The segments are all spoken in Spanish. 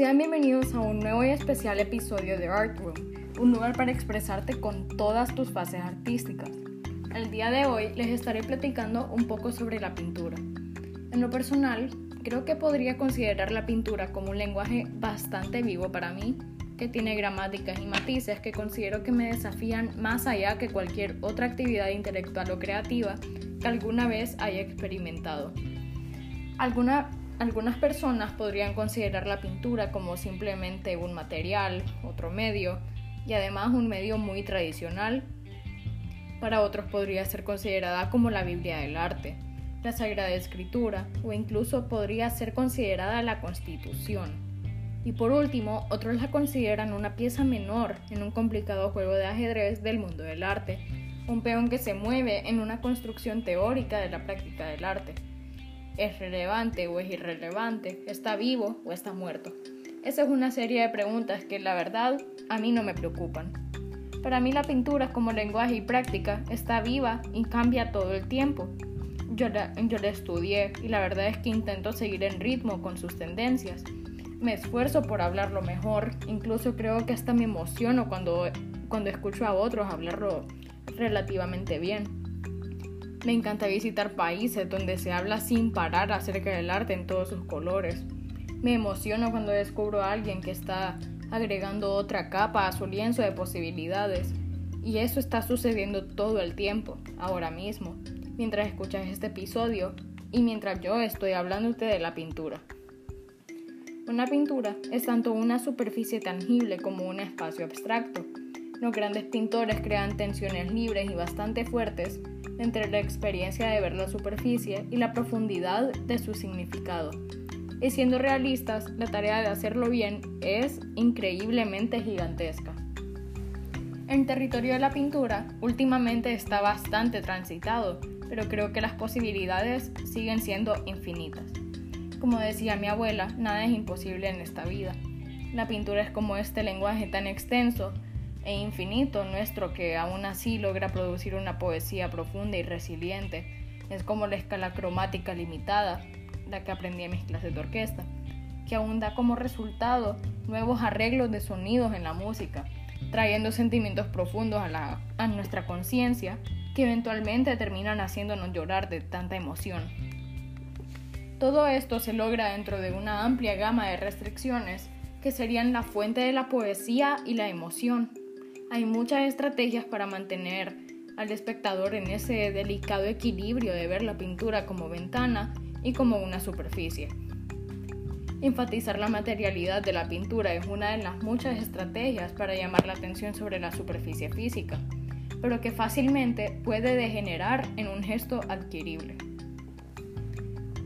Sean bienvenidos a un nuevo y especial episodio de Art Room, un lugar para expresarte con todas tus fases artísticas. El día de hoy les estaré platicando un poco sobre la pintura. En lo personal, creo que podría considerar la pintura como un lenguaje bastante vivo para mí, que tiene gramáticas y matices que considero que me desafían más allá que cualquier otra actividad intelectual o creativa que alguna vez haya experimentado. Alguna algunas personas podrían considerar la pintura como simplemente un material, otro medio, y además un medio muy tradicional. Para otros podría ser considerada como la Biblia del arte, la Sagrada Escritura o incluso podría ser considerada la Constitución. Y por último, otros la consideran una pieza menor en un complicado juego de ajedrez del mundo del arte, un peón que se mueve en una construcción teórica de la práctica del arte ¿Es relevante o es irrelevante? ¿Está vivo o está muerto? Esa es una serie de preguntas que la verdad a mí no me preocupan. Para mí la pintura como lenguaje y práctica está viva y cambia todo el tiempo. Yo la, yo la estudié y la verdad es que intento seguir en ritmo con sus tendencias. Me esfuerzo por hablarlo mejor, incluso creo que hasta me emociono cuando, cuando escucho a otros hablarlo relativamente bien. Me encanta visitar países donde se habla sin parar acerca del arte en todos sus colores. Me emociono cuando descubro a alguien que está agregando otra capa a su lienzo de posibilidades. Y eso está sucediendo todo el tiempo, ahora mismo, mientras escuchas este episodio y mientras yo estoy hablándote de la pintura. Una pintura es tanto una superficie tangible como un espacio abstracto. Los grandes pintores crean tensiones libres y bastante fuertes entre la experiencia de ver la superficie y la profundidad de su significado. Y siendo realistas, la tarea de hacerlo bien es increíblemente gigantesca. El territorio de la pintura últimamente está bastante transitado, pero creo que las posibilidades siguen siendo infinitas. Como decía mi abuela, nada es imposible en esta vida. La pintura es como este lenguaje tan extenso e infinito nuestro que aún así logra producir una poesía profunda y resiliente. Es como la escala cromática limitada, la que aprendí en mis clases de orquesta, que aún da como resultado nuevos arreglos de sonidos en la música, trayendo sentimientos profundos a, a nuestra conciencia que eventualmente terminan haciéndonos llorar de tanta emoción. Todo esto se logra dentro de una amplia gama de restricciones que serían la fuente de la poesía y la emoción. Hay muchas estrategias para mantener al espectador en ese delicado equilibrio de ver la pintura como ventana y como una superficie. Enfatizar la materialidad de la pintura es una de las muchas estrategias para llamar la atención sobre la superficie física, pero que fácilmente puede degenerar en un gesto adquirible.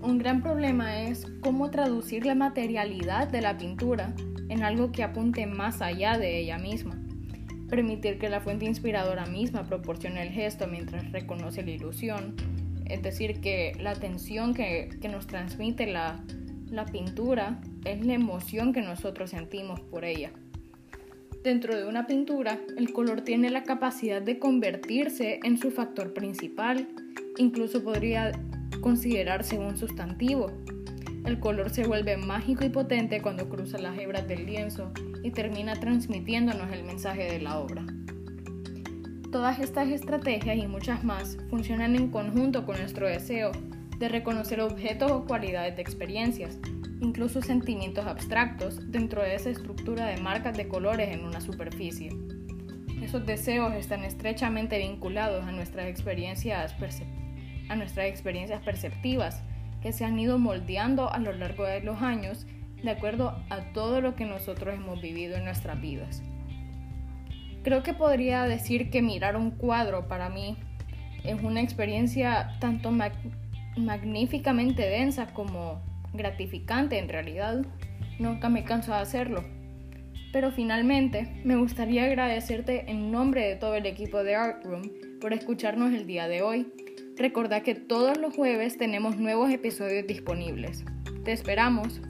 Un gran problema es cómo traducir la materialidad de la pintura en algo que apunte más allá de ella misma permitir que la fuente inspiradora misma proporcione el gesto mientras reconoce la ilusión, es decir, que la atención que, nos transmite la, la pintura es la emoción que nosotros sentimos por ella. Dentro de una pintura, el color tiene la capacidad de convertirse en su factor principal, incluso podría considerarse un sustantivo, el color se vuelve mágico y potente cuando cruza las hebras del lienzo y termina transmitiéndonos el mensaje de la obra. Todas estas estrategias y muchas más funcionan en conjunto con nuestro deseo de reconocer objetos o cualidades de experiencias, incluso sentimientos abstractos dentro de esa estructura de marcas de colores en una superficie. Esos deseos están estrechamente vinculados a nuestras experiencias, a nuestras experiencias perceptivas, que se han ido moldeando a lo largo de los años de acuerdo a todo lo que nosotros hemos vivido en nuestras vidas. Creo que podría decir que mirar un cuadro para mí es una experiencia tanto magníficamente densa como gratificante en realidad. Nunca me canso de hacerlo. Pero finalmente me gustaría agradecerte en nombre de todo el equipo de Art Room por escucharnos el día de hoy Recordad que todos los jueves tenemos nuevos episodios disponibles. Te esperamos.